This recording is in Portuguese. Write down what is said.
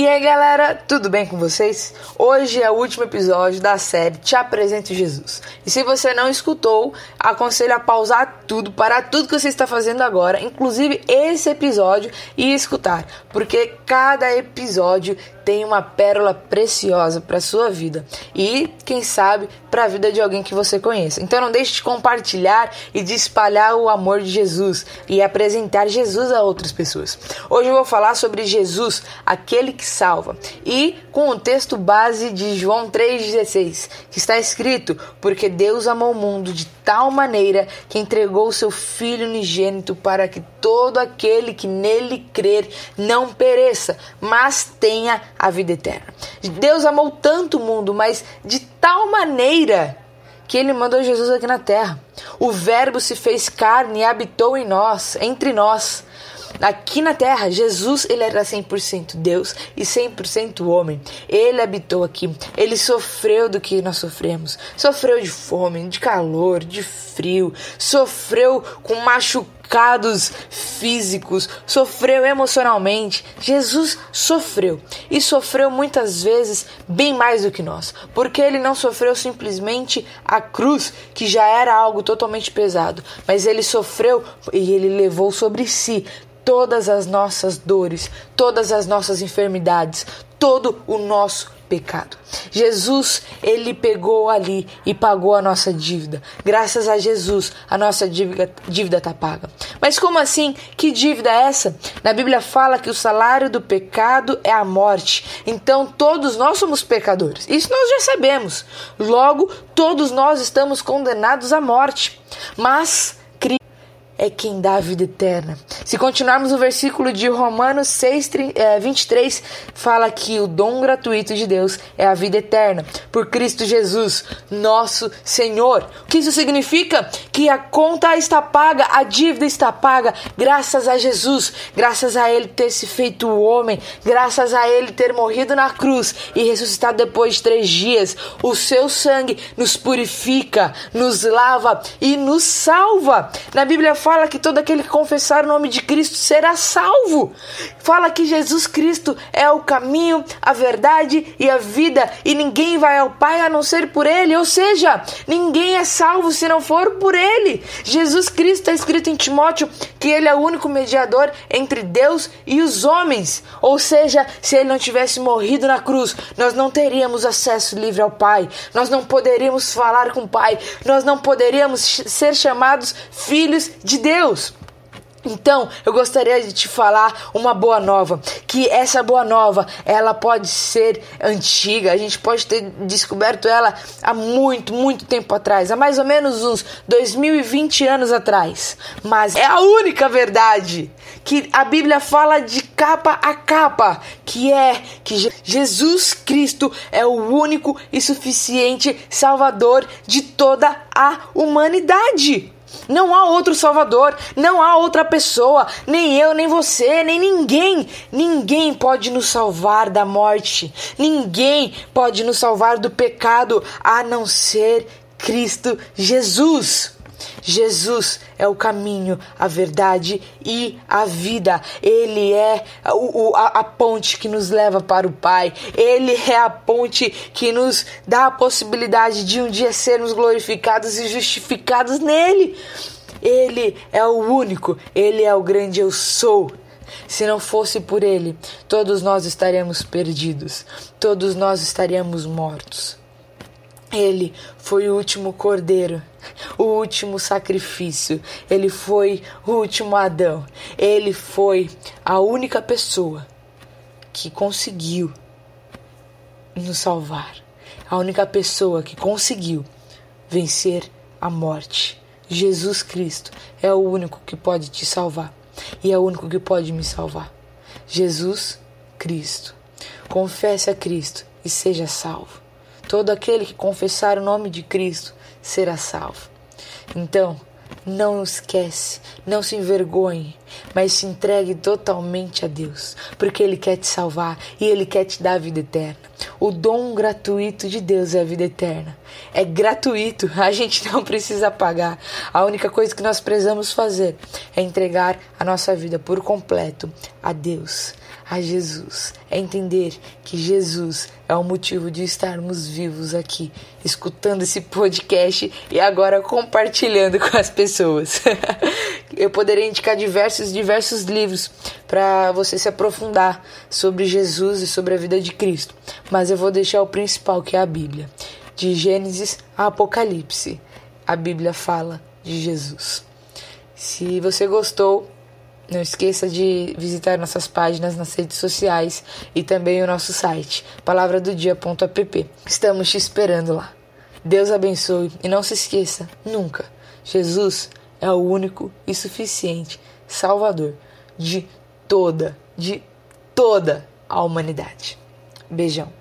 E aí galera, tudo bem com vocês? Hoje é o último episódio da série Te Apresento Jesus. E se você não escutou, aconselho a pausar tudo, parar tudo que você está fazendo agora, inclusive esse episódio, e escutar, porque cada episódio tem uma pérola preciosa para sua vida e, quem sabe, para a vida de alguém que você conheça. Então não deixe de compartilhar e de espalhar o amor de Jesus e apresentar Jesus a outras pessoas. Hoje eu vou falar sobre Jesus, aquele que salva, e com o texto base de João 3,16, que está escrito: Porque Deus amou o mundo de tal maneira que entregou o seu Filho unigênito para que todo aquele que nele crer não pereça, mas tenha a vida eterna. Deus amou tanto o mundo, mas de tal maneira que ele mandou Jesus aqui na terra. O Verbo se fez carne e habitou em nós, entre nós. Aqui na terra, Jesus ele era 100% Deus e 100% homem. Ele habitou aqui. Ele sofreu do que nós sofremos. Sofreu de fome, de calor, de frio. Sofreu com machucados físicos. Sofreu emocionalmente. Jesus sofreu. E sofreu muitas vezes bem mais do que nós. Porque ele não sofreu simplesmente a cruz, que já era algo totalmente pesado. Mas ele sofreu e ele levou sobre si todas as nossas dores, todas as nossas enfermidades, todo o nosso pecado. Jesus, ele pegou ali e pagou a nossa dívida. Graças a Jesus, a nossa dívida dívida está paga. Mas como assim? Que dívida é essa? Na Bíblia fala que o salário do pecado é a morte. Então todos nós somos pecadores. Isso nós já sabemos. Logo, todos nós estamos condenados à morte. Mas é quem dá a vida eterna. Se continuarmos o versículo de Romanos 6, 23, fala que o dom gratuito de Deus é a vida eterna, por Cristo Jesus, nosso Senhor. O que isso significa? Que a conta está paga, a dívida está paga, graças a Jesus, graças a Ele ter se feito homem, graças a Ele ter morrido na cruz e ressuscitado depois de três dias. O seu sangue nos purifica, nos lava e nos salva. Na Bíblia fala fala que todo aquele que confessar o nome de Cristo será salvo. Fala que Jesus Cristo é o caminho, a verdade e a vida, e ninguém vai ao Pai a não ser por Ele. Ou seja, ninguém é salvo se não for por Ele. Jesus Cristo está escrito em Timóteo que Ele é o único mediador entre Deus e os homens. Ou seja, se Ele não tivesse morrido na cruz, nós não teríamos acesso livre ao Pai, nós não poderíamos falar com o Pai, nós não poderíamos ser chamados filhos de Deus. Então, eu gostaria de te falar uma boa nova, que essa boa nova, ela pode ser antiga, a gente pode ter descoberto ela há muito, muito tempo atrás, há mais ou menos uns 2020 anos atrás, mas é a única verdade que a Bíblia fala de capa a capa, que é que Jesus Cristo é o único e suficiente salvador de toda a humanidade. Não há outro Salvador, não há outra pessoa, nem eu, nem você, nem ninguém. Ninguém pode nos salvar da morte, ninguém pode nos salvar do pecado a não ser Cristo Jesus. Jesus é o caminho, a verdade e a vida. Ele é o, a, a, ponte que nos leva para o Pai. Ele é a ponte que nos dá a possibilidade de um dia sermos glorificados e justificados nele. Ele é o único, ele é o grande eu sou. Se não fosse por ele, todos nós estaríamos perdidos, todos nós estaríamos mortos. Ele foi o último cordeiro, o último sacrifício. Ele foi o último Adão. Ele foi a única pessoa que conseguiu nos salvar. A única pessoa que conseguiu vencer a morte. Jesus Cristo é o único que pode te salvar e é o único que pode me salvar. Jesus Cristo. Confesse a Cristo e seja salvo. Todo aquele que confessar o nome de Cristo será salvo. Então, não esquece, não se envergonhe, mas se entregue totalmente a Deus, porque Ele quer te salvar e Ele quer te dar a vida eterna. O dom gratuito de Deus é a vida eterna. É gratuito, a gente não precisa pagar. A única coisa que nós precisamos fazer é entregar a nossa vida por completo a Deus. A Jesus, é entender que Jesus é o motivo de estarmos vivos aqui, escutando esse podcast e agora compartilhando com as pessoas. Eu poderia indicar diversos, diversos livros para você se aprofundar sobre Jesus e sobre a vida de Cristo, mas eu vou deixar o principal, que é a Bíblia. De Gênesis a Apocalipse, a Bíblia fala de Jesus. Se você gostou, não esqueça de visitar nossas páginas nas redes sociais e também o nosso site, palavradodia.app. Estamos te esperando lá. Deus abençoe e não se esqueça, nunca, Jesus é o único e suficiente Salvador de toda, de toda a humanidade. Beijão.